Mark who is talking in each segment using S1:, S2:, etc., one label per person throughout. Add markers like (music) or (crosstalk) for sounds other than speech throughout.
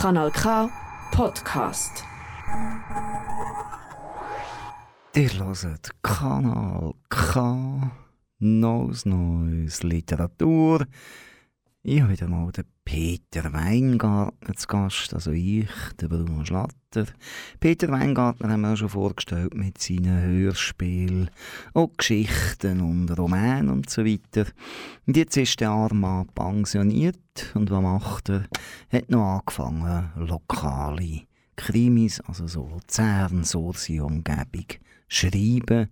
S1: Kanal K Podcast.
S2: Ihr hört Kanal K, Neues Neues Literatur. Ich habe wieder mal den Peter Weingartner zu Gast, also ich, der Bruno Schlatter. Peter Weingartner haben wir schon vorgestellt mit seinen Hörspielen, auch Geschichten und Romanen und so weiter. Und jetzt ist der arme pensioniert und was macht er? Er hat noch angefangen, lokale Krimis, also so Luzern, Sursi Umgebung, schreiben.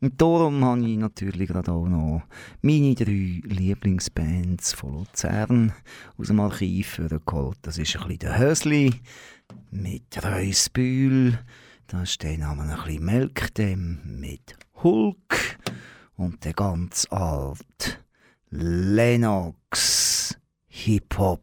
S2: Und darum habe ich natürlich gerade auch noch meine drei Lieblingsbands von Luzern aus dem Archiv geholt. Das ist ein bisschen der Hösli mit Reusbühl. Da ist der Name ein bisschen Melkdem mit Hulk. Und der ganz alt Lennox Hip-Hop.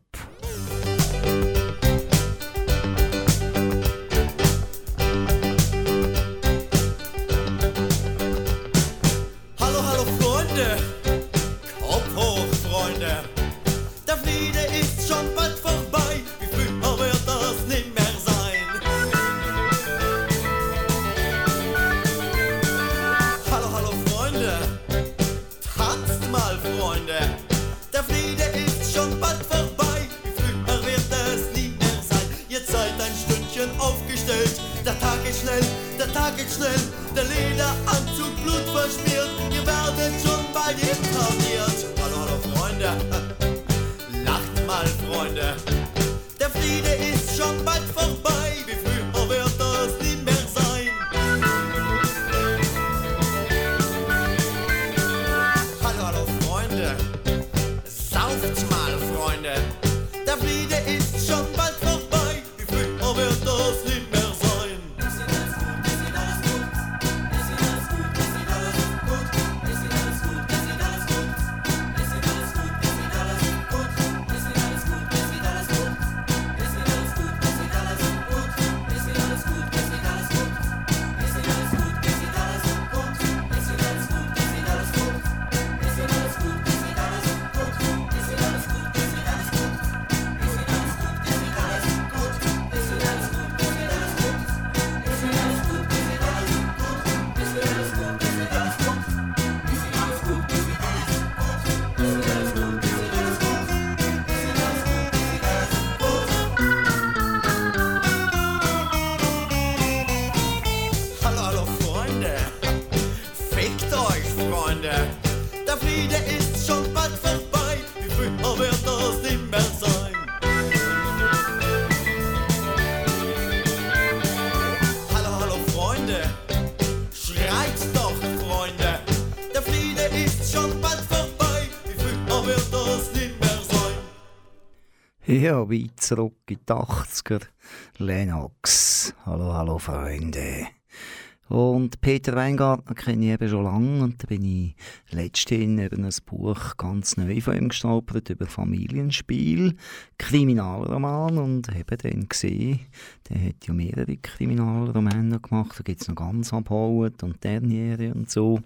S3: Tag ist schnell, der Lederanzug Blut verschmiert, ihr werdet schon bald inkarniert. Hallo, hallo Freunde, (laughs) lacht mal Freunde, der Friede ist schon bald vorbei,
S2: Ja, weit zurück in die 80er. Lennox. Hallo, hallo Freunde. Und Peter Weingartner kenne ich eben schon lange und da bin ich letztens über ein Buch ganz neu von ihm gestolpert, über Familienspiel, Kriminalroman und habe dann gesehen, der hat ja mehrere Kriminalromane gemacht, da gibt es noch ganz abgeholt und Derniere und so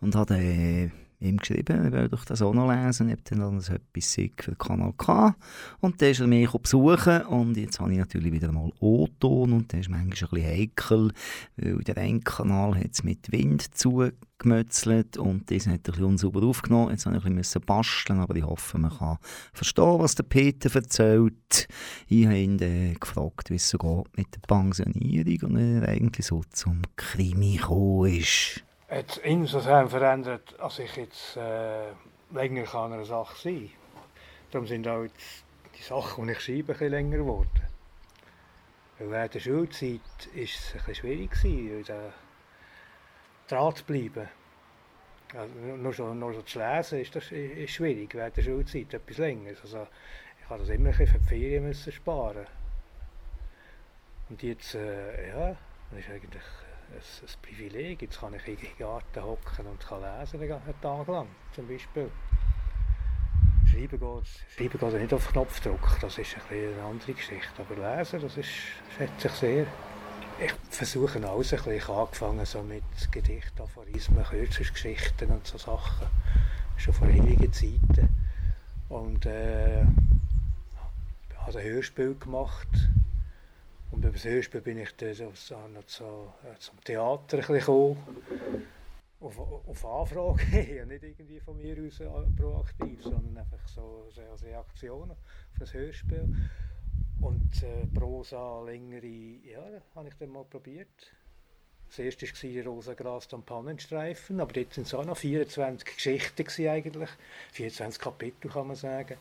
S2: und hat äh, ihm geschrieben, er wollte das auch noch lesen, ob dann das etwas sei für Kanal K. Und dann ist er mich besuchen und jetzt habe ich natürlich wieder mal O-Ton und der ist manchmal ein bisschen heikel, weil der eine hat es mit Wind zugemötzelt und das hat ein bisschen unsauber aufgenommen. Jetzt habe ich ein bisschen basteln, aber ich hoffe, man kann verstehen, was der Peter erzählt. Ich habe ihn dann gefragt, wie es so geht mit der Pensionierung und er eigentlich so zum Krimi gekommen ist.
S4: Hat insofern verändert, als ich jetzt länger an einer Sache sein Darum sind auch jetzt die Sachen, die ich schreibe, ein bisschen länger geworden. Weil der Schulzeit war es schwierig, gewesen, da dran zu bleiben. Also nur- so, so zu lesen ist, das, schwierig während der Schulzeit, etwas länger. Also ich habe immer ein bisschen für die Ferien sparen. Und jetzt, ja, das ist ein, ein Privileg. Jetzt kann ich in den Garten hocken und kann lesen ganzen Tag lang, zum Beispiel. Schreiben geht, Schreiben geht nicht auf Knopfdruck, das ist ein eine andere Geschichte. Aber lesen, das ist, schätze ich sehr. Ich versuche alles ein bisschen. Ich habe angefangen so mit Gedichten, Aphorismen, Kürzungsgeschichten und so Sachen. Schon vor ewigen Zeiten. Und äh, habe ein Hörspiel gemacht. Und über das Hörspiel bin ich dann so, so, zum Theater gekommen. Auf, auf Anfrage, (laughs) nicht irgendwie von mir aus äh, proaktiv, sondern einfach so, als Reaktion auf das Hörspiel. Und äh, Prosa längere, ja, habe ich dann mal probiert. Das erste war Rosengras und Pannenstreifen, aber dort waren es auch noch 24 Geschichten eigentlich, 24 Kapitel kann man sagen.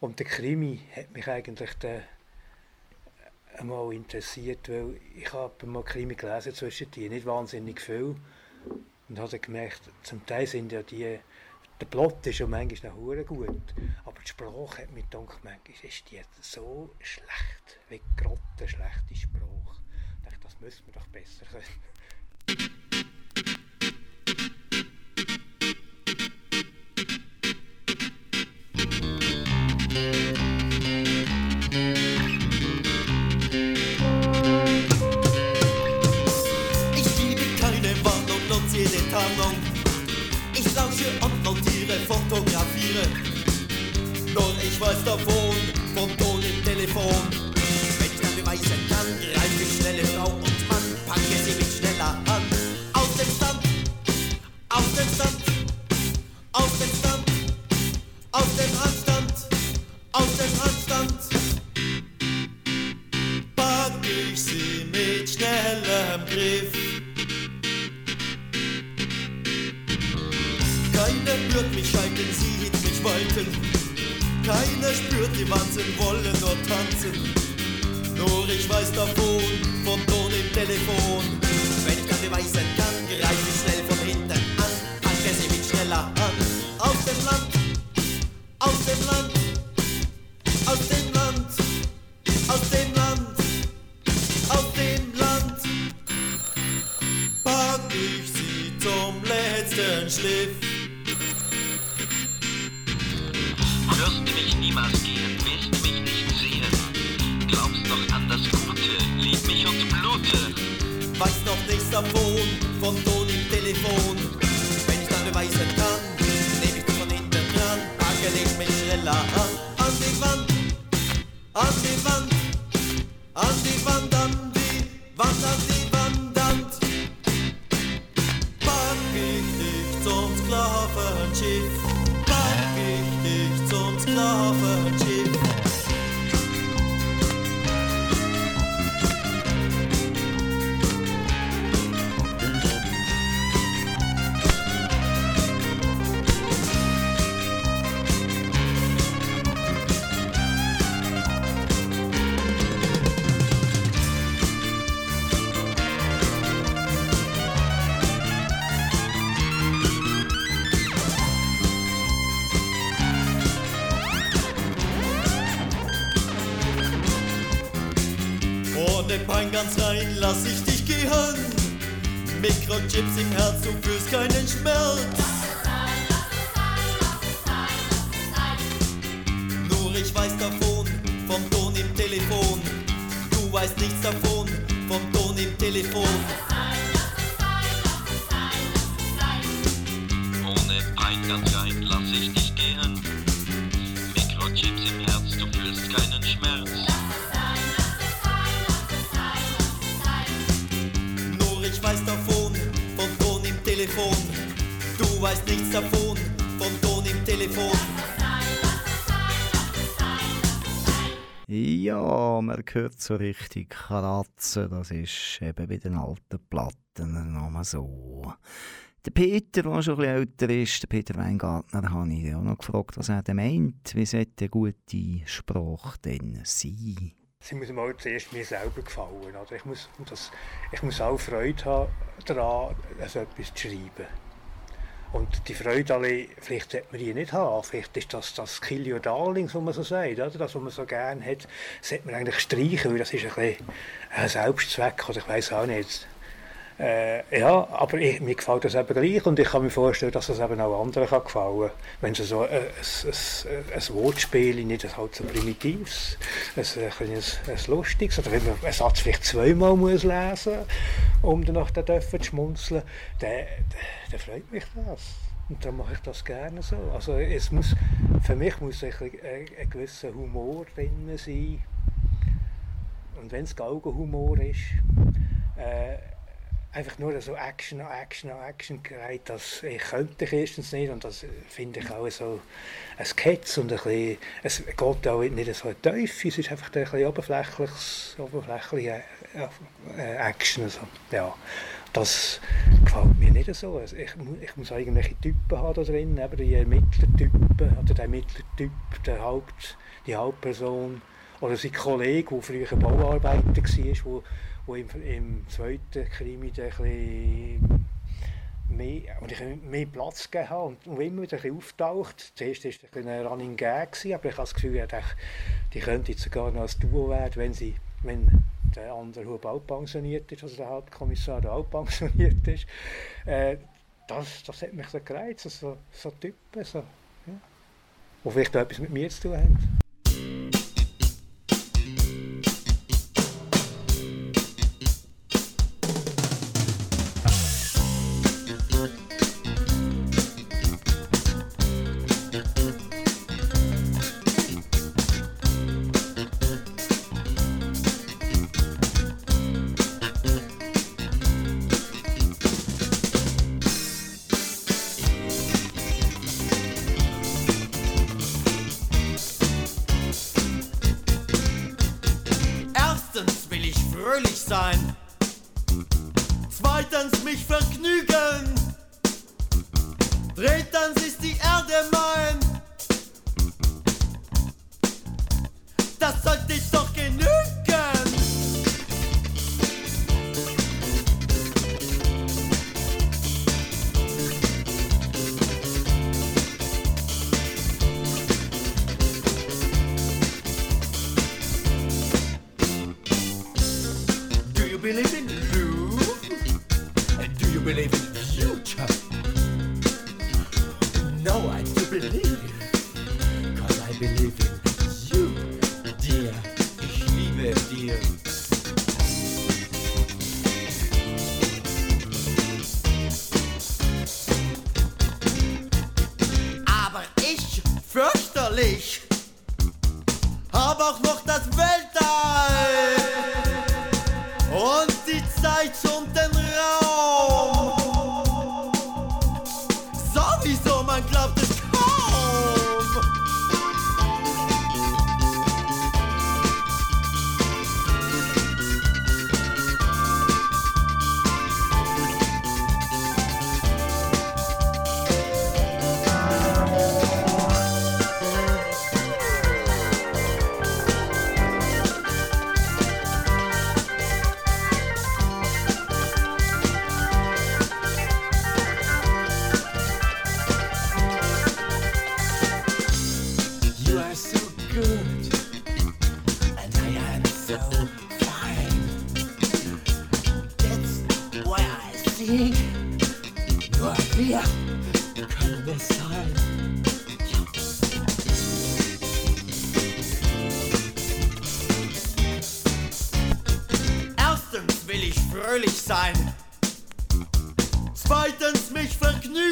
S4: Und der Krimi hat mich eigentlich dann einmal interessiert, weil ich habe mal Krimi gelesen zwischen die nicht wahnsinnig viel und habe gemerkt, zum Teil sind ja die, der Plot ist ja manchmal noch gut, aber die Sprache hat mich gedacht, manchmal ist die so schlecht, wie grotte schlechte Sprache. Ich dachte, das müssen wir doch besser können.
S3: Fotografiere. Nur ich weiß davon, vom Ton im Telefon. Wenn ich dann beweisen kann, greife Pein ganz rein lass ich dich gehen. Mikrochips im Herz, du fühlst keinen Schmerz. Nur ich weiß davon, vom Ton im Telefon. Du weißt nichts davon, vom Ton im Telefon.
S2: Ja, man hört so richtig kratzen, das ist eben bei den alten Platten nochmal so. Der Peter, der schon ein älter ist, der Peter Weingartner, habe ich auch noch gefragt, was er meint. Wie sollte eine gute Sprache denn sein?
S4: Sie muss mal zuerst mir selber gefallen. Oder? Ich, muss, das, ich muss auch Freude haben daran, also etwas zu schreiben. Und die Freude alle, vielleicht sollte man die nicht haben. Vielleicht ist das das Kill Your Darlings, was man so sagt, oder? das, was man so gerne hat, sollte man eigentlich streichen, weil das ist ein bisschen ein Selbstzweck, oder ich weiß auch nicht. Äh, ja, aber ich, mir gefällt das eben gleich und ich kann mir vorstellen, dass das eben auch anderen kann gefallen Wenn es so ein, ein, ein, ein Wortspiel nicht ein halt so primitives, ein, ein, ein, lustiges, oder wenn man einen Satz vielleicht zweimal muss lesen um danach dann zu schmunzeln, dann, dann freut mich das. Und darum mache ich das gerne so. Also es muss, für mich muss ein, ein, ein gewisser Humor drin sein. Und wenn es Galgenhumor ist, äh, einfach nur so Action Action Action gereiht, das ich könnte ich erstens nicht und das finde ich auch so ein Sketch und ein bisschen, es geht auch nicht so tief, es ist einfach ein bisschen oberflächliches, oberflächliche äh, Action. Also, ja, das gefällt mir nicht so. Also ich, ich muss irgendwelche Typen haben da drin, eben die Ermittlertypen oder der Ermittlertyp, der Haupt, die Hauptperson oder sein Kollege, der früher Bauarbeiter war, wo, wo im, im zweiten Krimi bisschen mehr, und ich mehr Platz gegeben habe und, und immer wieder auftaucht. Zuerst war es ein, ein Running Gag, gewesen, aber ich habe das Gefühl, die könnte jetzt sogar noch ein Duo werden, wenn, sie, wenn der andere Hub auch pensioniert ist, also der Hauptkommissar auch pensioniert ist. Äh, das, das hat mich so gereizt, so, so Typen, so, ja. die vielleicht auch etwas mit mir zu tun haben.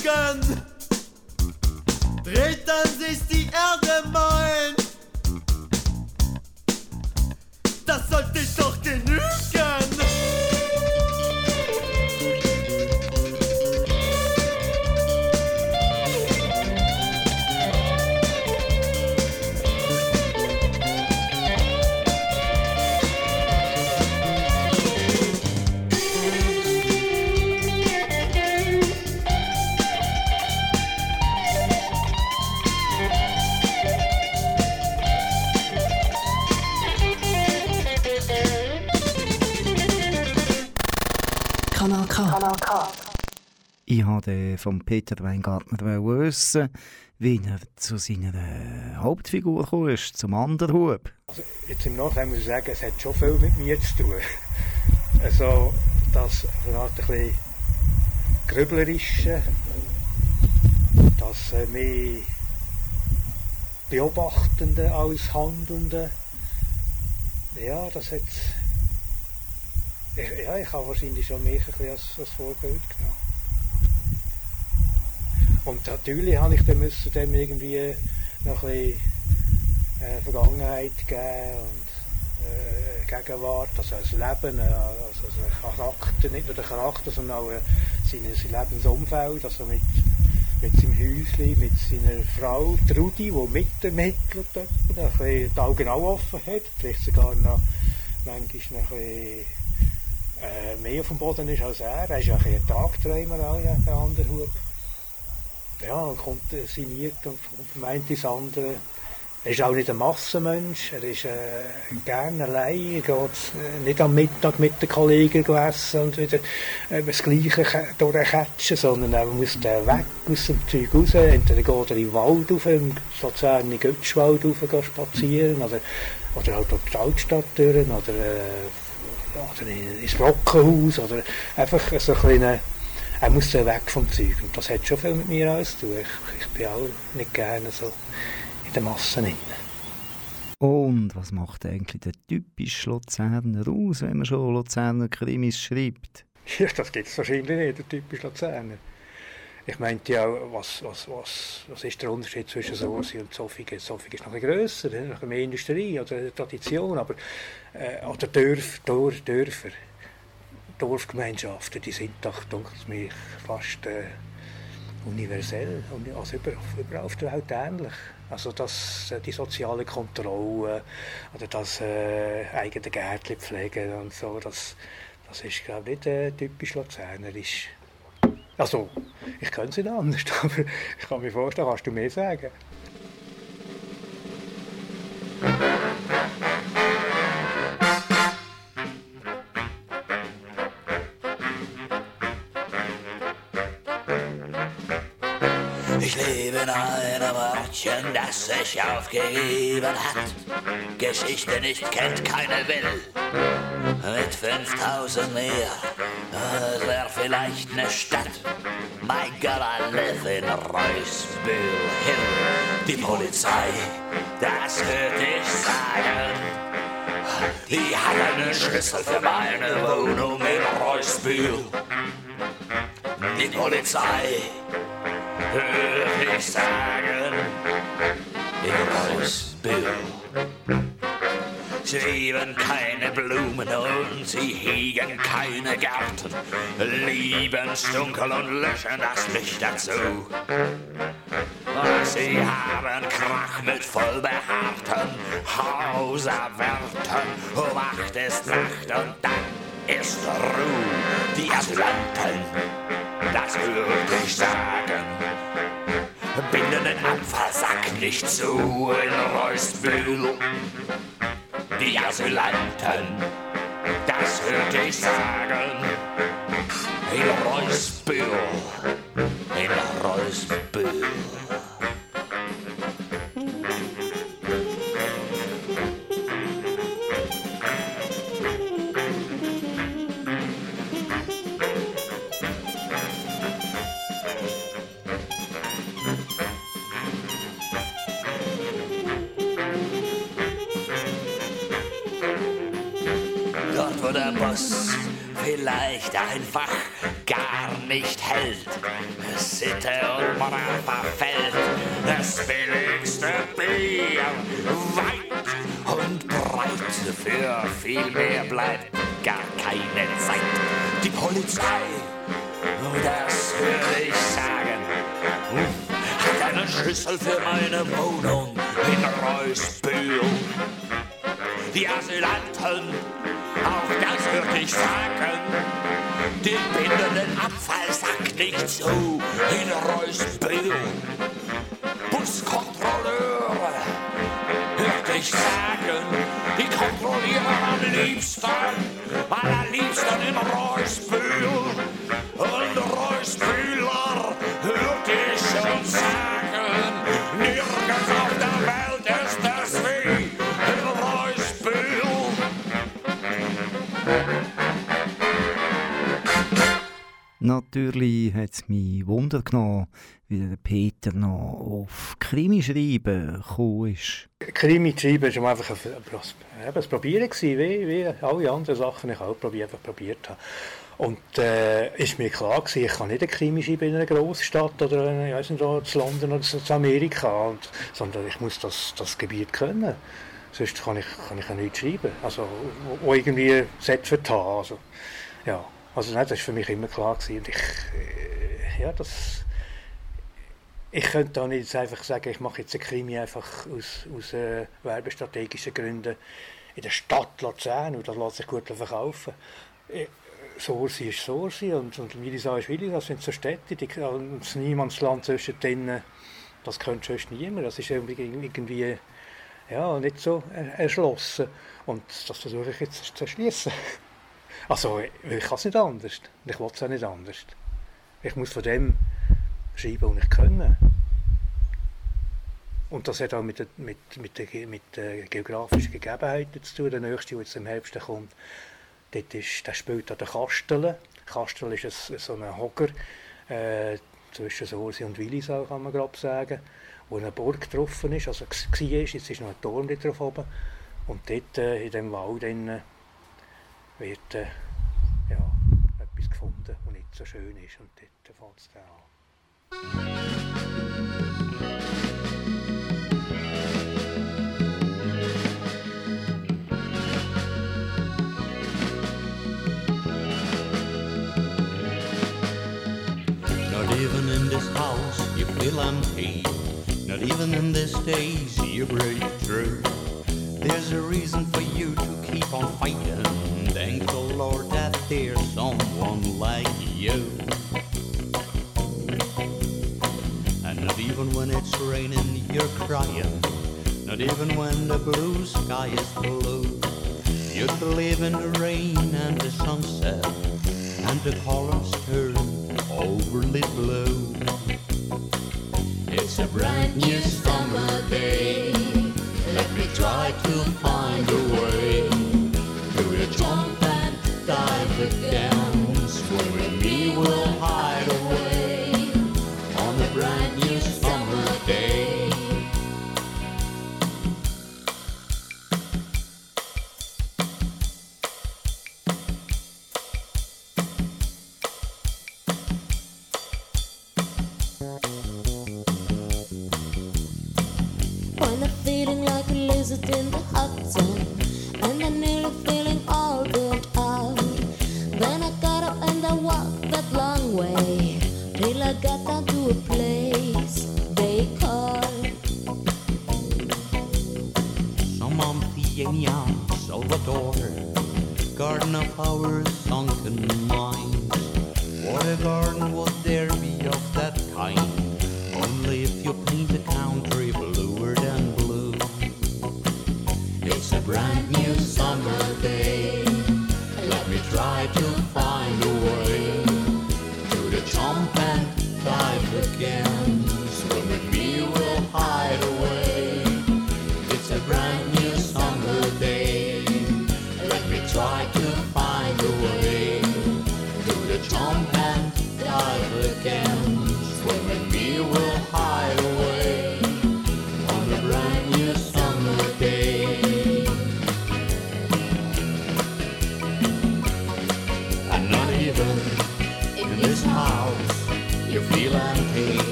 S3: Vergnügen. Drittens ist die Erde mein. Das sollte doch genügen. Ich
S2: wollte von Peter Weingartner wissen, wie er zu seiner Hauptfigur gekommen ist, zum Anderhub.
S4: Also jetzt im Nachhinein muss ich sagen, es hat schon viel mit mir zu tun. (laughs) Also das Art ein bisschen grüblerische, das äh, mehr Beobachtende als Handelnde. Ja, das hat... Ja, ich habe wahrscheinlich schon mich ein bisschen als, als Vorbild genommen. Und natürlich habe ich dann dem irgendwie noch ein bisschen äh, Vergangenheit geben und äh, Gegenwart, also ein Leben, äh, also ein Charakter, nicht nur der Charakter, sondern auch äh, sein, sein Lebensumfeld, also mit, mit seinem Häuschen, mit seiner Frau Trudi, die mitermittelt, dort, ein bisschen die Augen auch offen hat, vielleicht sogar noch manchmal noch ein bisschen äh, mehr auf dem Boden ist als er. Er ist ja ein Tagträumer, der andere Hub. Ja, kommt äh, und vermeint das andere. Er ist auch nicht ein Massenmensch, er ist äh, gerne allein, er geht äh, nicht am Mittag mit den Kollegen essen und wieder äh, das Gleiche durchkatschen, sondern er muss da weg aus dem Zeug raus, entweder geht er in den Wald rauf, im Luzern in Götzschwald rauf spazieren, oder, oder halt durch die Altstadt durch, oder, äh, oder ins Brockenhaus, oder einfach so ein kleiner, er muss weg vom Zeug und das hat schon viel mit mir alles zu tun. Ich, ich bin auch nicht gerne so in der Masse drin.
S2: Und was macht eigentlich der typische Luzerner aus, wenn man schon Luzerner Krimis schreibt? (laughs)
S4: Ja, das gibt es wahrscheinlich nicht, der typische Luzerner. Ich meinte ja, was, was, was, was ist der Unterschied zwischen Sorsi und Zofingen? Zofingen ist noch ein grösser, noch mehr Industrie oder Tradition, aber äh, oder Dörf, Dor, Dörfer, Dorfgemeinschaften, die sind doch, mir, fast äh, universell, also überall, überall auf der Welt ähnlich. Also das, die soziale Kontrolle oder das äh, eigene Gärtchen pflegen und so, das, das ist glaube ich nicht äh, typisch luzernerisch. Also, ich könnte es nicht anders, (laughs) aber ich kann mir vorstellen, kannst du mehr sagen?
S5: Örtchen, das sich aufgegeben hat. Geschichte nicht kennt, keine will. Mit 5000 mehr wäre vielleicht eine Stadt. God, I live in Reusbühl Hill. Die Polizei, das würde ich sagen. Die hat einen Schlüssel für meine Wohnung in Reusbühl. Die Polizei, würde ich sagen, in Reusbühl. Sie lieben keine Blumen und sie hegen keine Gärten, lieben's dunkel und löschen das Licht dazu. Sie haben Krach mit vollbehaarten Hauserwärtern, um acht ist Nacht und dann ist Ruhe. Die Asylanten, das würde ich sagen, binden den Abfallsack nicht zu in Reusbühl. Die Asylanten, das würde ich sagen, in Reusbühl, in Reusbühl. Boss vielleicht einfach gar nicht hält. Sitte und Moral verfällt. Das billigste Bier, weit und breit. Für viel mehr bleibt gar keine Zeit. Die Polizei, oh, das würde ich sagen, hat einen Schlüssel für meine Wohnung in Reusbühl. Die Asylanten, das würde ich sagen, den Abfallsack nicht zu in Reusbühl. Buskontrolleure, würde ich sagen, die kontrollieren am liebsten, allerliebsten in Reusbühl. Und Reusbühler, würde ich schon sagen,
S2: Natürlich hat es mich Wunder genommen, wie der Peter noch auf Krimi schreiben gekommen ist.
S4: Krimi schreiben war einfach ein, ein, ein Probieren wie, wie alle anderen Sachen, die ich auch probiert, einfach probiert habe. Und äh, ist mir klar gewesen, ich kann nicht eine Krimi schreiben in einer Großstadt oder in, ich weiss nicht, in London oder in Amerika, und, sondern ich muss das, das Gebiet können. Sonst kann ich, kann ich ja nichts schreiben, also, wo irgendwie haben. Also, ja, also nein, das war für mich immer klar gewesen. Und ich, äh, ja, das, ich könnte da nicht einfach sagen, ich mache jetzt eine Krimi einfach aus, aus äh, werbestrategischen Gründen in der Stadt Luzern und das lässt sich gut verkaufen. Äh, Sorsi ist Sorsi und, und Wilisa ist Wilisa, das sind so Städte, die, das Niemandsland zwischen denen, das könnte sonst niemand. Das ist irgendwie ja, nicht so erschlossen. Und das versuche ich jetzt zu erschließen. (laughs) Also, ich kann es nicht anders. Ich will es auch nicht anders. Ich muss von dem schreiben, was ich kann. Und das hat auch mit, mit, mit, der, mit der geografischen Gegebenheiten zu tun. Der nächste, der jetzt im Herbst kommt, dort ist, der spielt an der Kastel. Kastel ist ein, so ein Hocker äh, zwischen Sorsi und Willisau, kann man glaube sagen, wo eine Burg getroffen ist, also war, jetzt ist noch ein Turm drauf oben. Und dort äh, in diesem Wald drin, wird äh, ja, etwas gefunden, das nicht so schön ist. Und dort fängt es dann
S6: Not even in this house you feel empty. Not even in this days you break through. There's a reason for you to keep on fighting. Thank the Lord that there's someone like you. And not even when it's raining, you're crying. Not even when the blue sky is blue. You believe in the rain and the sunset, and the colors turn overly blue. A brand new summer day. Let me try to find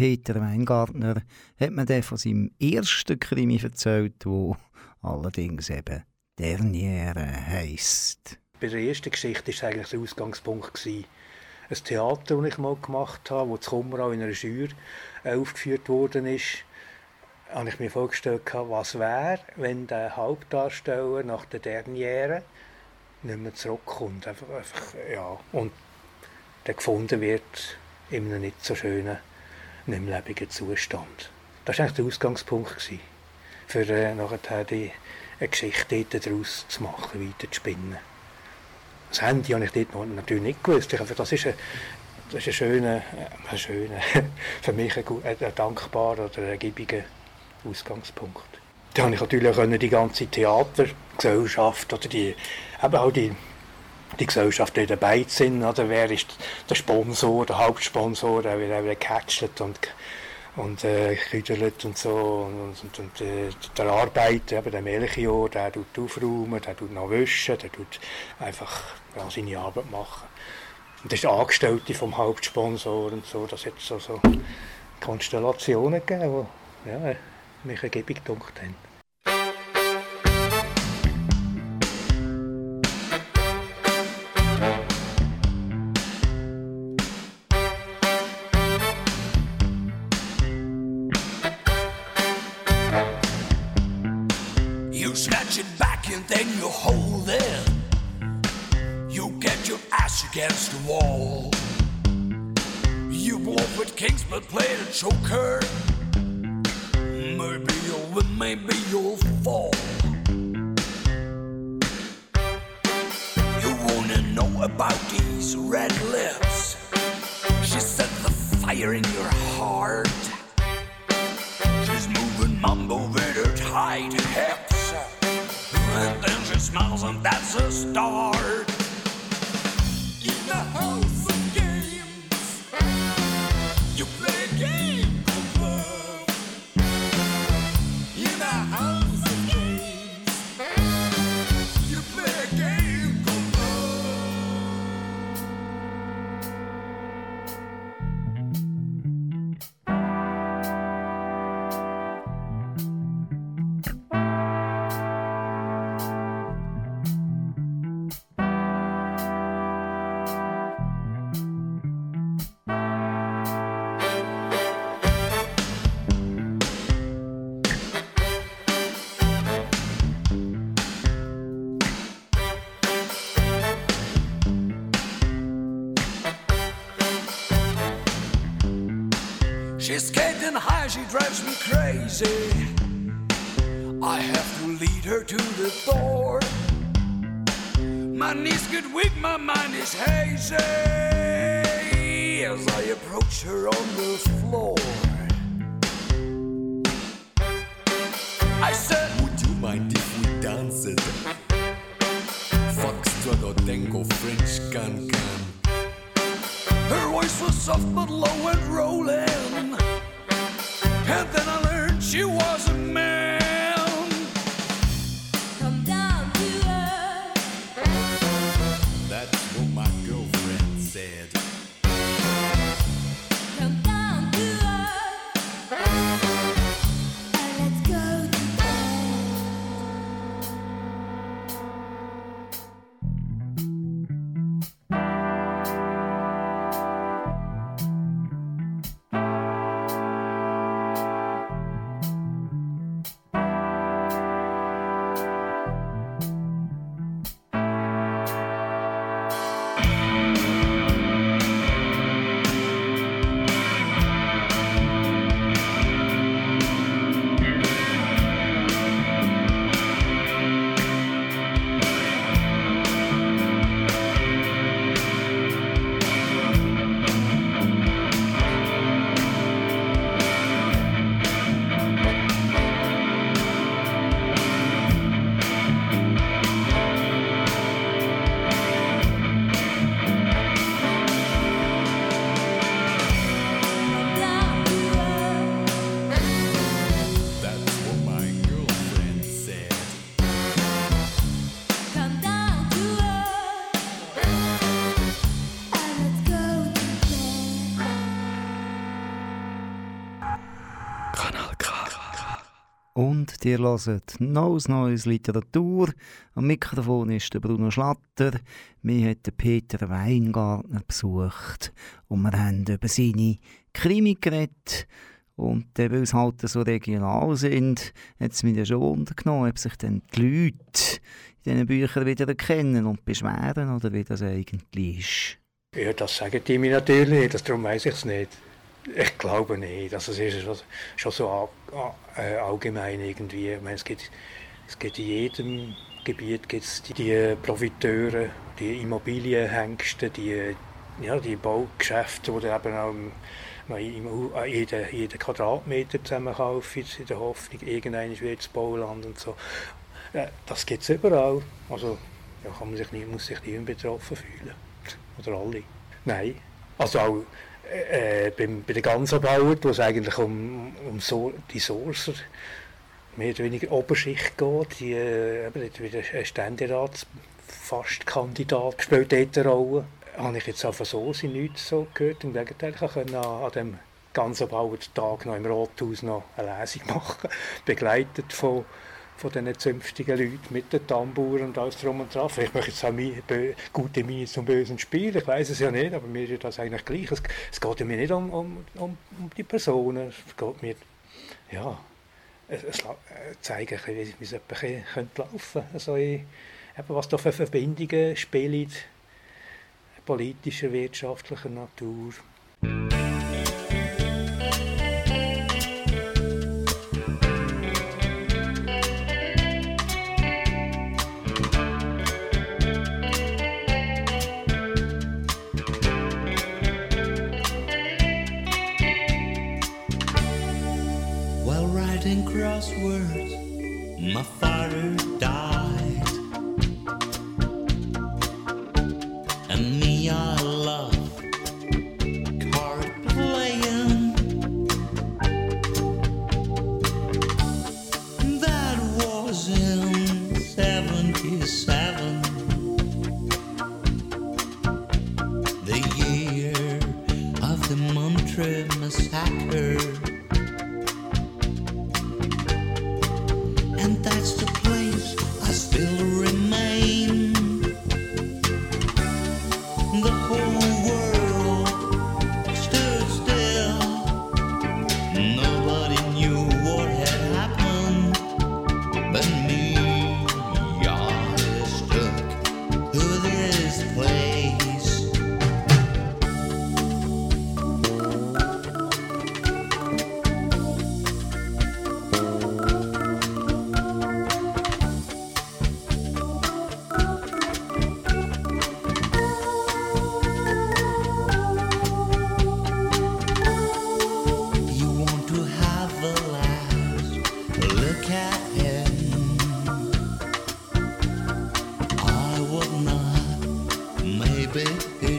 S2: Peter Weingartner hat mir von seinem ersten Krimi erzählt, wo allerdings eben Derniere heisst.
S4: Bei der ersten Geschichte war es eigentlich der Ausgangspunkt. Ein Theater, das ich mal gemacht habe, das in Kummerau in einer Schür aufgeführt worden ist, habe ich mir vorgestellt, was wäre, wenn der Hauptdarsteller nach der Derniere nicht mehr zurückkommt. Einfach, einfach, ja. Und der gefunden wird in einem nicht so schönen, nicht mehr lebendigen Zustand. Das war eigentlich der Ausgangspunkt, gewesen, für äh, nachher die, eine Geschichte daraus zu machen, weiter zu spinnen. Das Handy habe ich dort noch natürlich nicht gewusst. Ich, das ist ein, ein schöner, ein schöner (laughs) für mich ein, ein, ein dankbarer oder ergiebiger Ausgangspunkt. Da habe ich natürlich auch die ganze Theatergesellschaft oder die, eben auch die, die Gesellschaft, die dabei sind, oder wer ist der Sponsor, der Hauptsponsor, der wird auch und, und äh, und so. Und, und, und äh, der Arbeiter, eben der Melchior, der tut aufräumen, der tut noch wischen, der tut einfach ja, seine Arbeit machen. Und das ist Angestellte vom Hauptsponsor und so. Das hat so, so Konstellationen gegeben, die ja, mich ergiebig gedunkt haben.
S7: but played a choker. Drives me crazy. I have to lead her to the door. My knees get weak, my mind is hazy. As I approach her on the floor,
S2: Und ihr hört neues neues Literatur. Am Mikrofon ist der Bruno Schlatter. Wir haben Peter Weingartner besucht und wir haben über seine Krimi geredet. Und weil es halt so regional sind, hat es mich schon untergenommen, ob sich dann die Leute in diesen Büchern wieder erkennen und beschweren oder wie das eigentlich ist.
S4: Ja, das sagen die mir natürlich das, darum weiß ich es nicht. Ich glaube nicht, es ist schon, so äh, allgemein irgendwie. Ich meine, es gibt, es gibt in jedem Gebiet gibt's die, die Profiteure, die Immobilienhengste, die, ja, die Baugeschäfte, die eben auch noch jeden, jeden Quadratmeter zusammenkaufen, in der Hoffnung, irgendwann wird das Bauland und so. Das gibt es überall. Also ja, man sich nie, muss sich niemand betroffen fühlen. Oder alle. Nein. Also auch äh, beim, bei den ganzen wo es eigentlich um, um so, die Sourcer mehr oder weniger Oberschicht geht, die, äh, eben, der Ständerat fast Kandidat spielt dort eine Rolle habe ich jetzt von so nichts so gehört. Im Gegenteil, ich konnte an dem ganzen Bauertag noch im Rathaus noch eine Lesung (laughs) machen, begleitet von, von diesen zünftigen Leuten mit den Tamburen und alles drum und dran. Vielleicht ich jetzt auch meine, gute Miene zum bösen Spiel, ich weiß es ja nicht, aber mir ist das eigentlich gleich. Es, es geht mir nicht um, um, um, die Personen, es geht mir, ja, es, es zeigen, wie, es laufen könnte. Also, ich, was da für Verbindungen spielen politischer, wirtschaftlicher Natur.
S6: baby.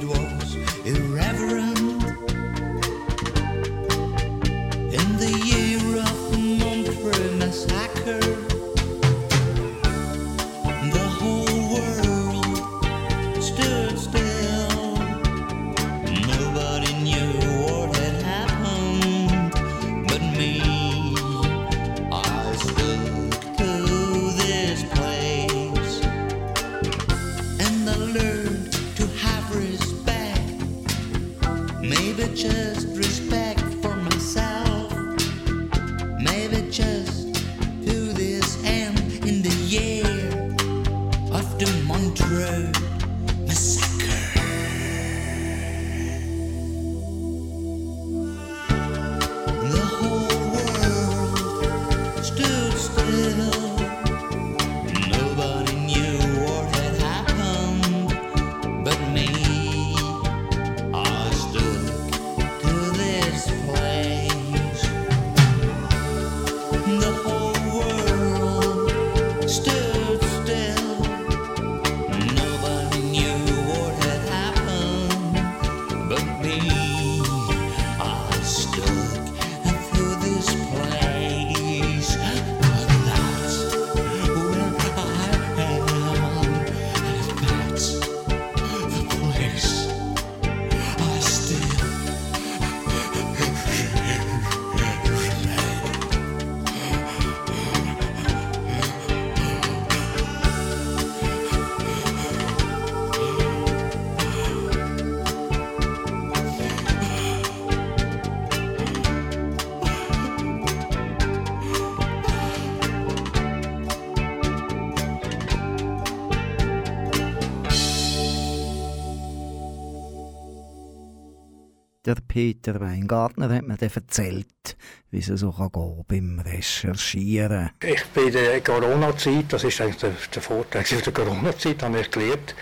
S2: Der Peter Weingartner hat mir dann erzählt, wie es so kann gehen beim Recherchieren.
S4: Ich bin in der Corona-Zeit, das ist eigentlich der, der Vorteil der Corona-Zeit, habe ich gelernt.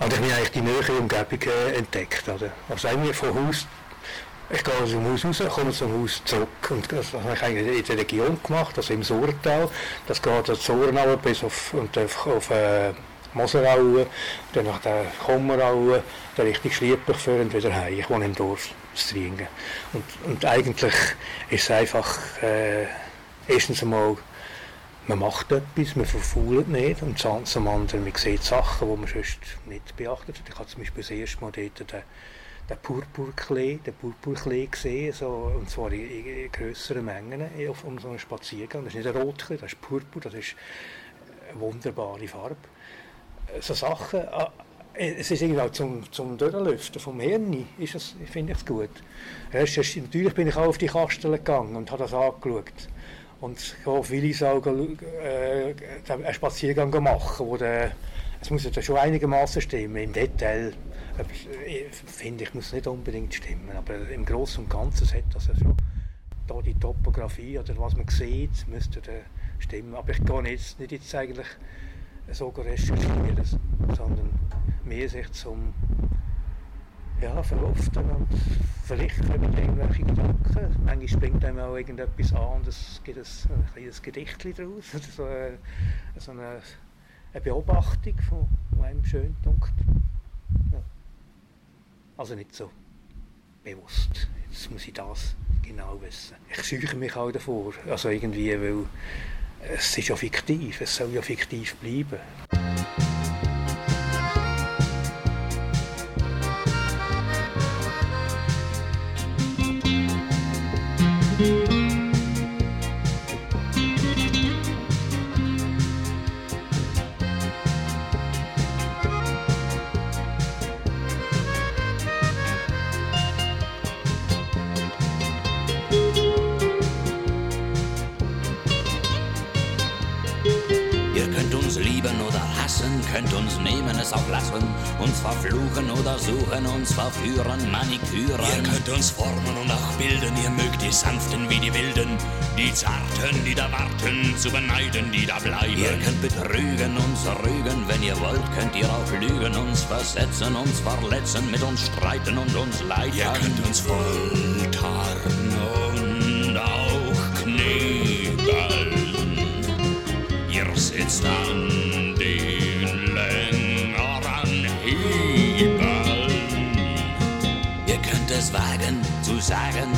S4: Und ich habe eigentlich die nähere Umgebung äh, entdeckt. Oder? Also eigentlich von Haus, ich gehe aus dem Haus raus, komme zum Haus zurück. Und das habe ich eigentlich in der Region gemacht, also im Sorental. Das geht das Sorenau bis auf, und auf, auf äh, Moserau, dann nach der Kommerau, dann Richtung Schlieplich und wieder heim. Ich wohne im Dorf, Stringen. Und, und eigentlich ist es einfach, äh, erstens einmal, man macht etwas, man verfault nicht und zum anderen, man sieht Sachen, die man sonst nicht beachtet hat. Ich habe zum Beispiel das erste Mal dort den, den Purpurklee, den gesehen, so, und zwar in, in grösseren Mengen auf um so einen Spaziergang. Das ist nicht ein Rotklee, das ist Purpur, das ist eine wunderbare Farbe so Sachen, äh, es ist irgendwie auch zum, zum Durchlüften vom Hirn, ist es, finde ich es gut. Erst, erst, natürlich bin ich auch auf die Kastel gegangen und habe das angeschaut. Und ich habe auf Willisau äh, einen Spaziergang machen, wo der, es muss ja schon einigermaßen stimmen, im Detail äh, finde ich, muss nicht unbedingt stimmen, aber im Großen und Ganzen hat das ja schon da die Topografie oder was man sieht, müsste stimmen. Aber ich gehe jetzt nicht jetzt eigentlich so recherchieren, sondern mehr sich zum ja, verluften und vielleicht kommen irgendwelche Gedanken. Manchmal springt einem auch irgendetwas an und es gibt ein, ein kleines Gedicht daraus, so eine, so eine, eine Beobachtung, von, einem schön dunkt. Ja. Also nicht so bewusst, jetzt muss ich das genau wissen. Ich suche mich auch davor, also irgendwie, weil es ist ja fiktiv, es soll ja fiktiv bleiben.
S7: Zu beneiden, die da bleiben.
S5: Ihr könnt betrügen, uns rügen, wenn ihr wollt, könnt ihr auch lügen, uns versetzen, uns verletzen, mit uns streiten und uns leiden.
S7: Ihr könnt uns foltern und auch knebeln. Ihr sitzt an den längeren Hebeln
S5: es wagen zu sagen,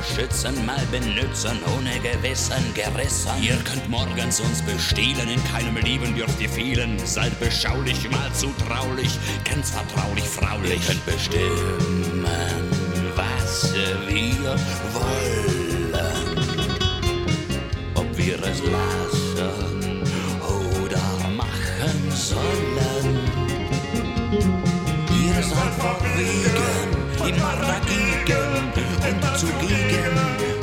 S5: beschützen, mal benutzen, ohne Gewissen gerissen.
S7: Ihr könnt morgens uns bestehlen, in keinem Leben dürft ihr fehlen, seid beschaulich, mal zutraulich, ganz vertraulich, fraulich.
S5: Ihr könnt bestimmen, was wir wollen, ob wir es lassen oder machen sollen es einfach wegen, immer dagegen und von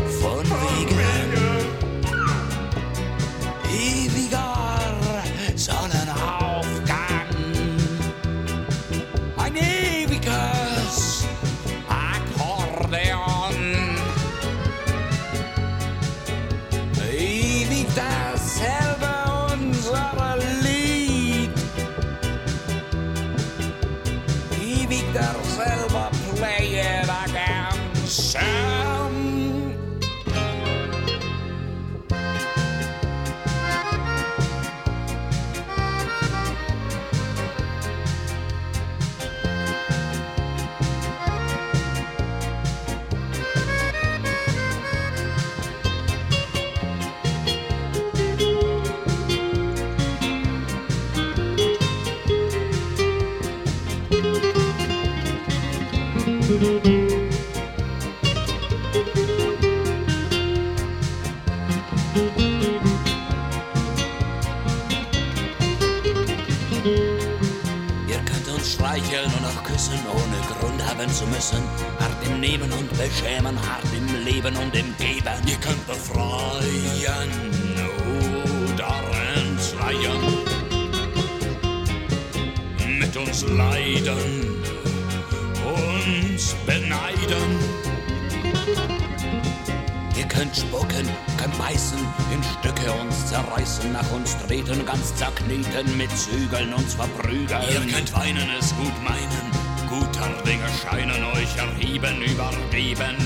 S8: ganz zerkneten, mit Zügeln uns verprügeln. Ihr könnt weinen, es gut meinen, guter Dinge scheinen euch erheben, überleben,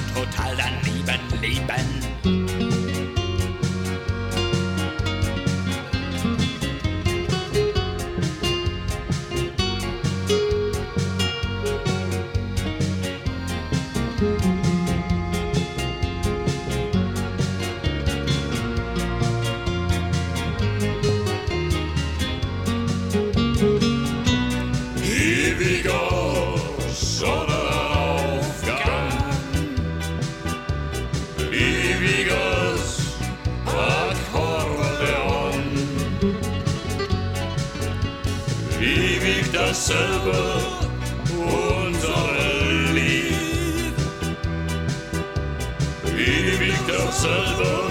S7: selber unsere Lieb. Ewig derselbe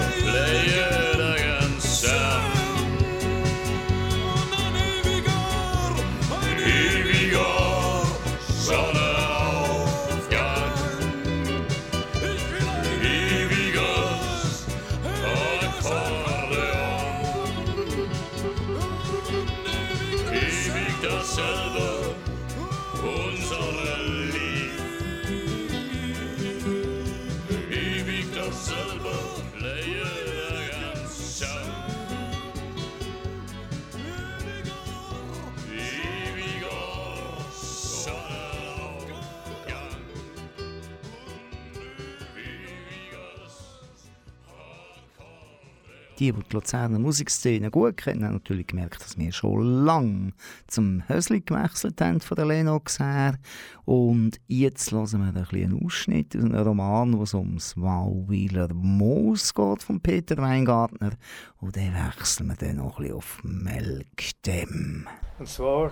S2: Die, die die Luzerner Musikszene gut kennen, haben natürlich gemerkt, dass wir schon lange zum Hösli gewechselt haben von der Lennox her. Und jetzt hören wir einen Ausschnitt aus einem Roman, wo es ums Wauwiler Moos geht von Peter Weingartner. Und dann wechseln wir dann noch ein auf Melkstemm.
S4: Und zwar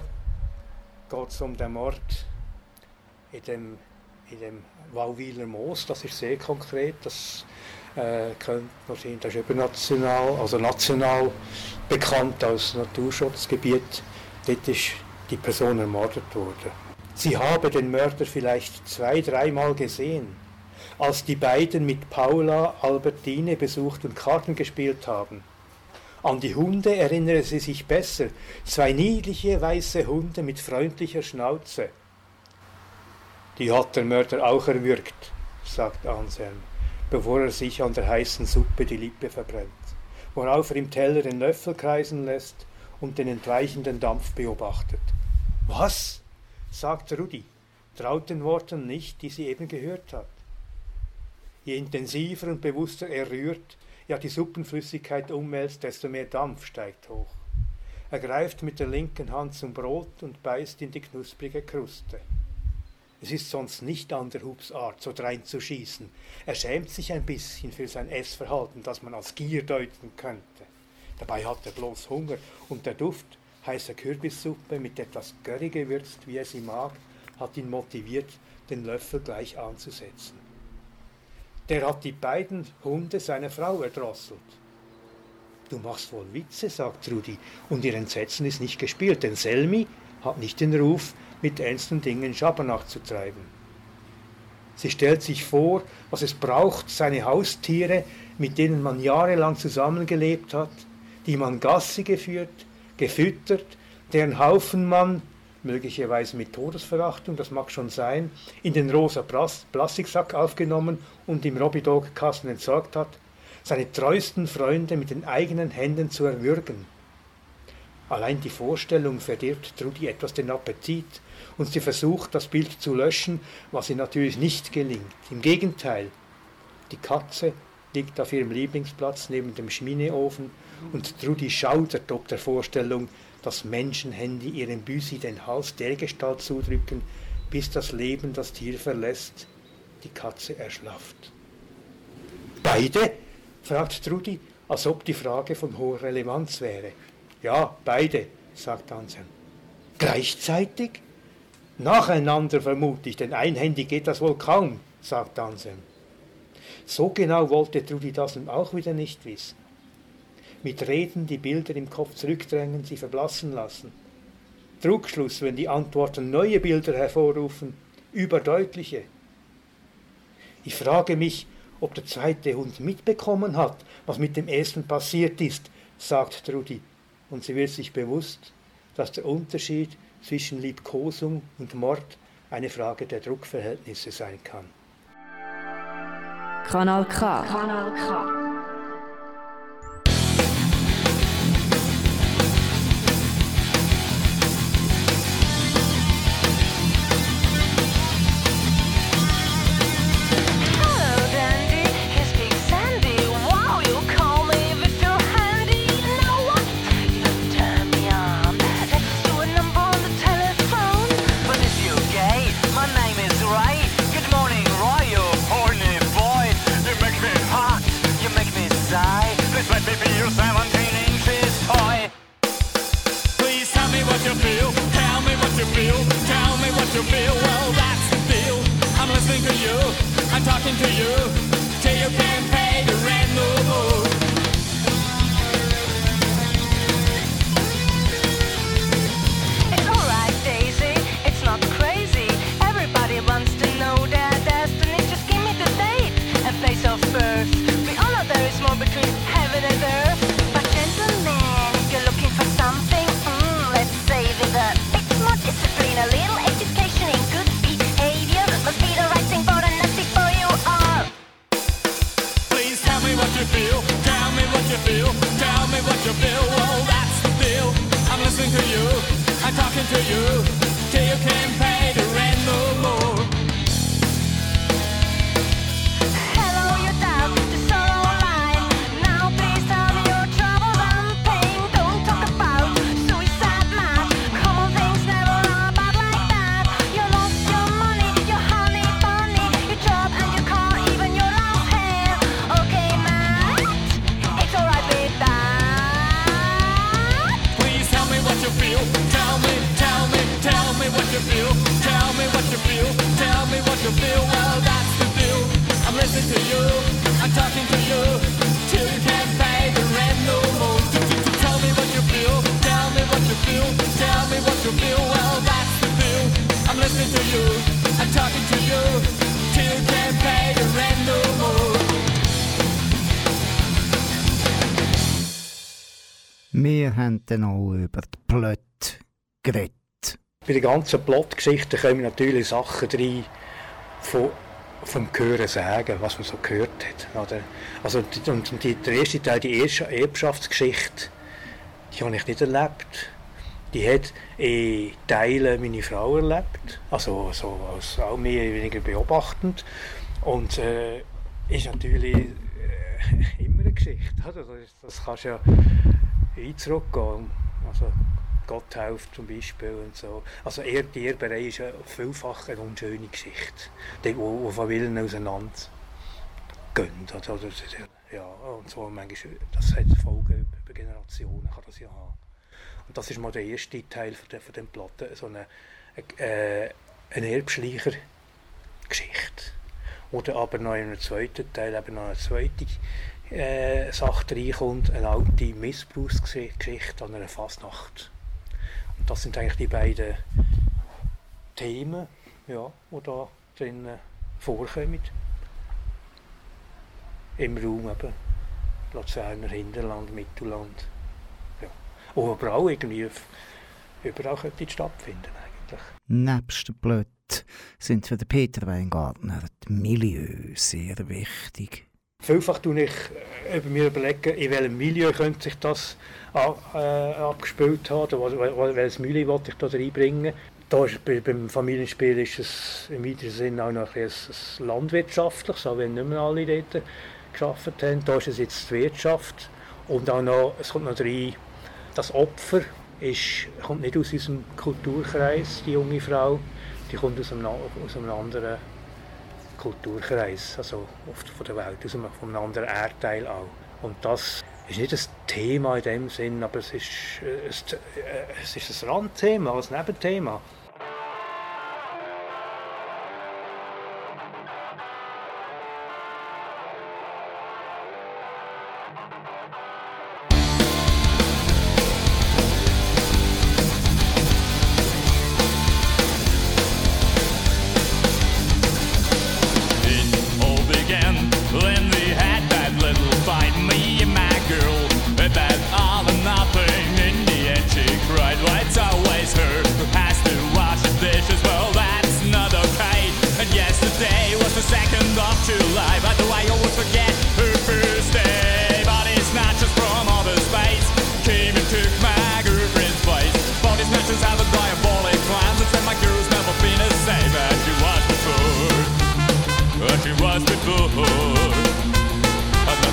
S4: geht es um den Mord in dem, in dem Wauwiler Moos. Das ist sehr konkret. Das, äh, könnte man sehen, das ist übernational, also national bekannt als Naturschutzgebiet. Dort ist die Person ermordet worden. Sie habe den Mörder vielleicht zwei, dreimal gesehen, als die beiden mit Paula Albertine besucht und Karten gespielt haben. An die Hunde erinnere sie sich besser. Zwei niedliche weiße Hunde mit freundlicher Schnauze. Die hat der Mörder auch erwürgt, sagt Anselm, bevor er sich an der heißen Suppe die Lippe verbrennt, worauf er im Teller den Löffel kreisen lässt und den entweichenden Dampf beobachtet. Was? sagt Rudi, traut den Worten nicht, die sie eben gehört hat. Je intensiver und bewusster er rührt, ja die Suppenflüssigkeit umwälzt, desto mehr Dampf steigt hoch. Er greift mit der linken Hand zum Brot und beißt in die knusprige Kruste. Es ist sonst nicht an der Hubs Art, so drein zu schießen. Er schämt sich ein bisschen für sein Essverhalten, das man als Gier deuten könnte. Dabei hat er bloß Hunger und der Duft heißer Kürbissuppe mit etwas Curry gewürzt, wie er sie mag, hat ihn motiviert, den Löffel gleich anzusetzen. Der hat die beiden Hunde seiner Frau erdrosselt. Du machst wohl Witze, sagt Rudi, und ihr Entsetzen ist nicht gespielt, denn Selmi hat nicht den Ruf, mit ernsten Dingen Schabernack zu treiben. Sie stellt sich vor, was es braucht, seine Haustiere, mit denen man jahrelang zusammengelebt hat, die man Gassi geführt, gefüttert, deren Haufen man, möglicherweise mit Todesverachtung, das mag schon sein, in den rosa Plas- Plastiksack aufgenommen und im Robidog-Kasten entsorgt hat, seine treuesten Freunde mit den eigenen Händen zu erwürgen. Allein die Vorstellung verdirbt Trudi etwas den Appetit und sie versucht, das Bild zu löschen, was ihr natürlich nicht gelingt. Im Gegenteil, die Katze liegt auf ihrem Lieblingsplatz neben dem Schmineofen und Trudi schaudert ob der Vorstellung, dass Menschenhände ihrem Büsi den Hals dergestalt zudrücken, bis das Leben das Tier verlässt, die Katze erschlafft. Beide? fragt Trudi, als ob die Frage von hoher Relevanz wäre. Ja, beide, sagt Anselm. Gleichzeitig? Nacheinander vermute ich, denn einhändig geht das wohl kaum, sagt Anselm. So genau wollte Trudi das nun auch wieder nicht wissen. Mit Reden die Bilder im Kopf zurückdrängen, sie verblassen lassen. Trugschluss, wenn die Antworten neue Bilder hervorrufen, überdeutliche, Ich frage mich, ob der zweite Hund mitbekommen hat, was mit dem ersten passiert ist, sagt Trudi. Und sie wird sich bewusst, dass der Unterschied zwischen Liebkosung und Mord eine Frage der Druckverhältnisse sein kann.
S1: Kanal K. Kanal K.
S2: Wir haben dann auch über die Plot geredet.
S4: Bei der ganzen Plotgeschichte kommen natürlich Sachen rein von, vom Hören sagen, was man so gehört hat. Oder? Also die, und die, der erste Teil, die Erbschaftsgeschichte, die habe ich nicht erlebt. Die hat in Teilen meine Frau erlebt, also so als auch mehr oder weniger beobachtend. Und äh, ist natürlich äh, (laughs) immer eine Geschichte. Oder? Das, das kannst ja weit zurückgehen. Also Gotthilfe zum Beispiel und so. Also eher die Erberei ist ja vielfach eine unschöne Geschichte, die, wo, Familien auseinander gehen. Ja, und so manchmal, das hat Folgen über Generationen, kann das ja haben. Und das ist mal der erste Teil von, der, von dem Platte, so eine, äh, eine Erbschleicher-Geschichte. Oder aber noch in einem zweiten Teil eben noch eine zweite äh, Sache reinkommt, eine alte Missbrauchsgeschichte an einer Fastnacht. Und das sind eigentlich die beiden Themen, ja, die da drin vorkommen. Im Raum eben. Luzerner Hinterland, Mittelland. Ja. Aber auch irgendwie überall könnte es stattfinden eigentlich.
S2: Nebst Blöd sind für den Peter Weingartner die Milieu sehr wichtig.
S4: Vielfach tue ich äh, über mir überlegen, in welchem Milieu könnte sich das äh, abgespielt haben, oder welches Milieu wollte ich da reinbringen. Da ist, beim Familienspiel ist es im weiteren Sinne auch noch ein, ein landwirtschaftliches, auch wenn nicht mehr alle dort gearbeitet haben. Da ist es jetzt die Wirtschaft und auch noch, es kommt noch rein, das Opfer ist, kommt nicht aus unserem Kulturkreis, die junge Frau, die kommt aus einem, aus einem anderen Kulturkreis, also oft von der Welt, aus einem, von einem anderen Erdteil auch. Und das ist nicht ein Thema in dem Sinn, aber es ist, äh, äh, es ist ein Randthema, ein Nebenthema.
S9: Was before.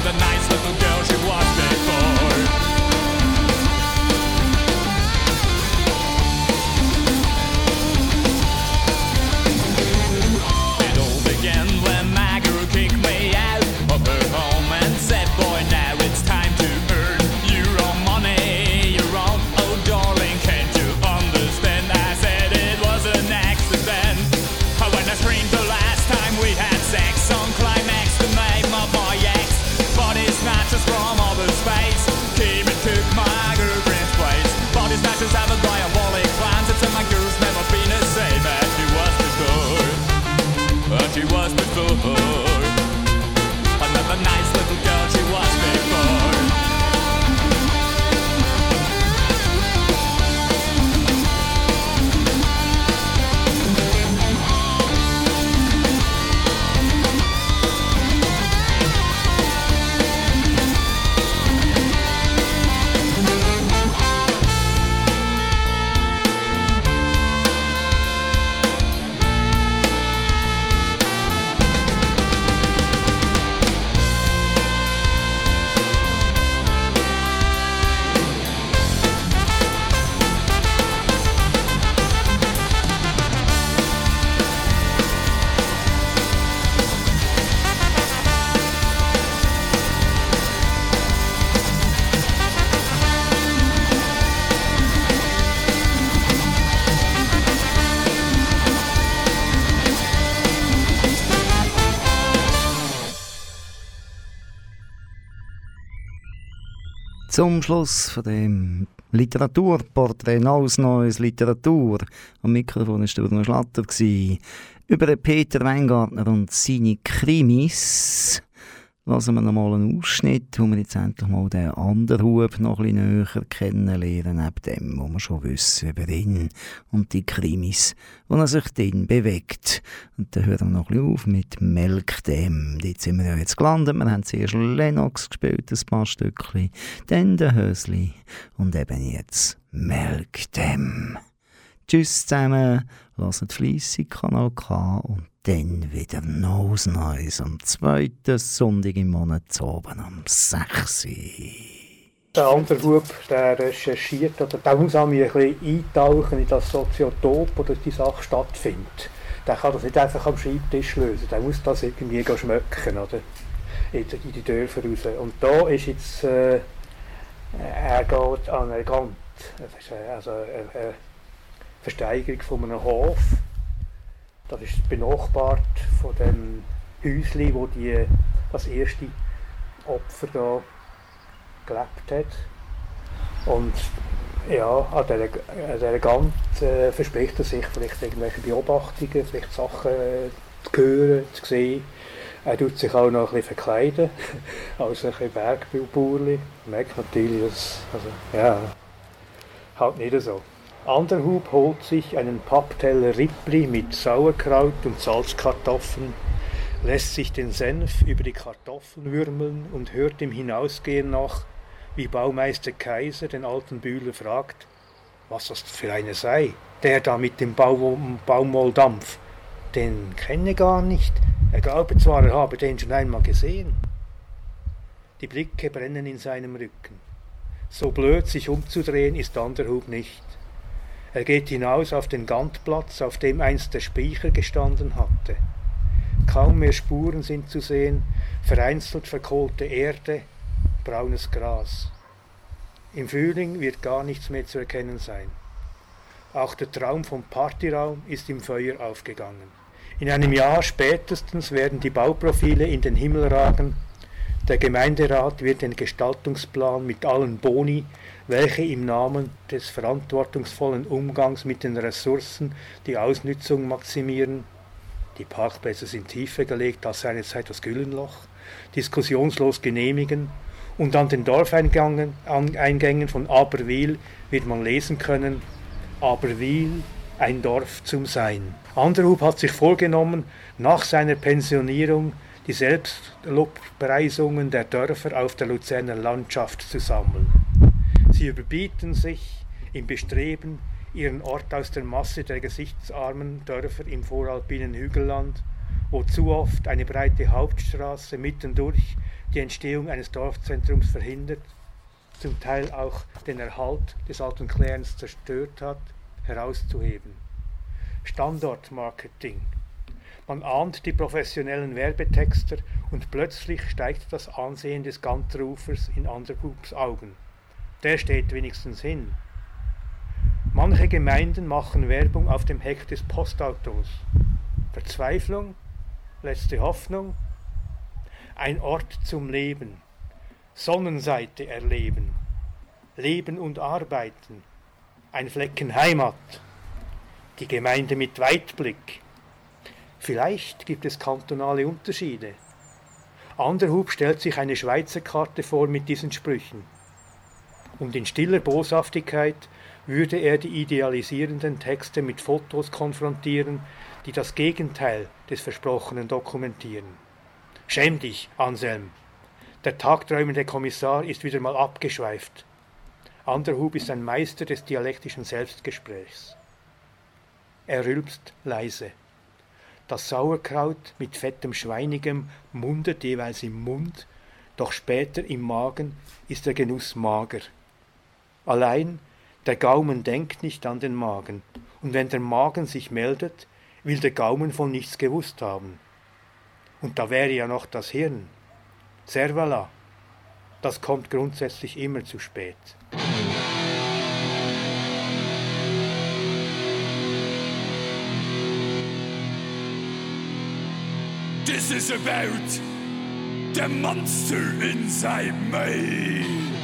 S9: The nice little girl she was before.
S2: Zum Schluss von dem Literaturporträt Neues Neues Literatur. Am Mikrofon war Sturm Schlatter. Über Peter Weingartner und seine Krimis. Lassen wir noch mal einen Ausschnitt, wo wir jetzt endlich mal den anderen Hub noch ein bisschen näher kennenlernen, neben dem, was wir schon wissen über ihn und die Krimis, wo er sich drin bewegt. Und dann hören wir noch ein bisschen auf mit Melk dem. Dort sind wir ja jetzt gelandet. Wir haben zuerst Lennox gespielt, ein paar Stückchen, dann der Hösli und eben jetzt Melk dem. Tschüss zusammen, lasst fleissig Kanal K und dann wieder Nose Neues am zweiten Sonntag im Monat zu oben am 6.
S4: Der andere Bub, der recherchiert, oder der muss auch ein bisschen eintauchen in das Soziotop, wo die Sache stattfindet. Der kann das nicht einfach am Schreibtisch lösen, der muss das irgendwie schmecken, oder? In die, Dörfer raus. Und da ist jetzt, äh, er geht an eine Gant, also eine, eine Versteigerung von einem Hof. Das ist benachbart von dem Häuschen, wo die, das erste Opfer da gelebt hat. Und ja, an dieser, an dieser verspricht er sich vielleicht irgendwelche Beobachtungen, vielleicht Sachen äh, zu hören, zu sehen. Er tut sich auch noch ein bisschen verkleiden, (laughs) als ein Bergbauerli. Merkt natürlich, dass, also, ja, halt nicht so. Anderhub holt sich einen Pappteller Rippli mit Sauerkraut und Salzkartoffeln, lässt sich den Senf über die Kartoffeln würmeln und hört im Hinausgehen nach, wie Baumeister Kaiser den alten Bühler fragt, was das für eine sei, der da mit dem Baum Baumwolldampf. Den kenne gar nicht, er glaube zwar, er habe den schon einmal gesehen. Die Blicke brennen in seinem Rücken. So blöd sich umzudrehen ist Anderhub nicht. Er geht hinaus auf den Gantplatz, auf dem einst der Speicher gestanden hatte. Kaum mehr Spuren sind zu sehen, vereinzelt verkohlte Erde, braunes Gras. Im Frühling wird gar nichts mehr zu erkennen sein. Auch der Traum vom Partyraum ist im Feuer aufgegangen. In einem Jahr spätestens werden die Bauprofile in den Himmel ragen. Der Gemeinderat wird den Gestaltungsplan mit allen Boni, welche im Namen des verantwortungsvollen Umgangs mit den Ressourcen die Ausnützung maximieren, die Parkplätze sind tiefer gelegt als seinerzeit das Güllenloch, diskussionslos genehmigen. Und an den Dorfeingängen Eingängen von Aberwil wird man lesen können, Aberwil, ein Dorf zum Sein. Anderhub hat sich vorgenommen, nach seiner Pensionierung die Selbstlobpreisungen der Dörfer auf der Luzerner Landschaft zu sammeln. Sie überbieten sich im Bestreben, ihren Ort aus der Masse der gesichtsarmen Dörfer im voralpinen Hügelland wo zu oft eine breite Hauptstraße mittendurch die Entstehung eines Dorfzentrums verhindert, zum Teil auch den Erhalt des alten Clans zerstört hat, herauszuheben. Standortmarketing. Man ahnt die professionellen Werbetexter und plötzlich steigt das Ansehen des Gantrufers in Anderhubs Augen. Der steht wenigstens hin. Manche Gemeinden machen Werbung auf dem Heck des Postautos. Verzweiflung, letzte Hoffnung, ein Ort zum Leben, Sonnenseite erleben, Leben und Arbeiten, ein Flecken Heimat, die Gemeinde mit Weitblick. Vielleicht gibt es kantonale Unterschiede. Anderhub stellt sich eine Schweizer Karte vor mit diesen Sprüchen. Und in stiller Boshaftigkeit würde er die idealisierenden Texte mit Fotos konfrontieren, die das Gegenteil des Versprochenen dokumentieren. Schäm dich, Anselm. Der tagträumende Kommissar ist wieder mal abgeschweift. Anderhub ist ein Meister des dialektischen Selbstgesprächs. Er rülpst leise. Das Sauerkraut mit fettem Schweinigem mundet jeweils im Mund, doch später im Magen ist der Genuss mager. Allein der Gaumen denkt nicht an den Magen, und wenn der Magen sich meldet, will der Gaumen von nichts gewusst haben. Und da wäre ja noch das Hirn. Servala. Das kommt grundsätzlich immer zu spät.
S9: This is about the monster inside me.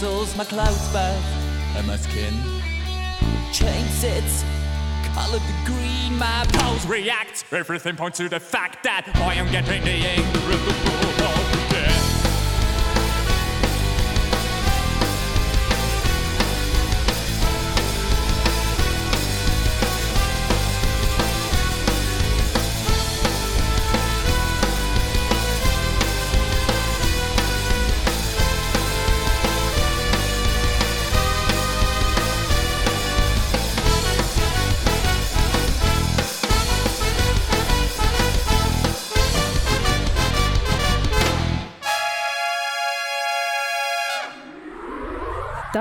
S7: Expanding muscles. My
S9: clouds bath and my skin changes its color to green. My pulse react. Everything points to the fact that I am getting the incredible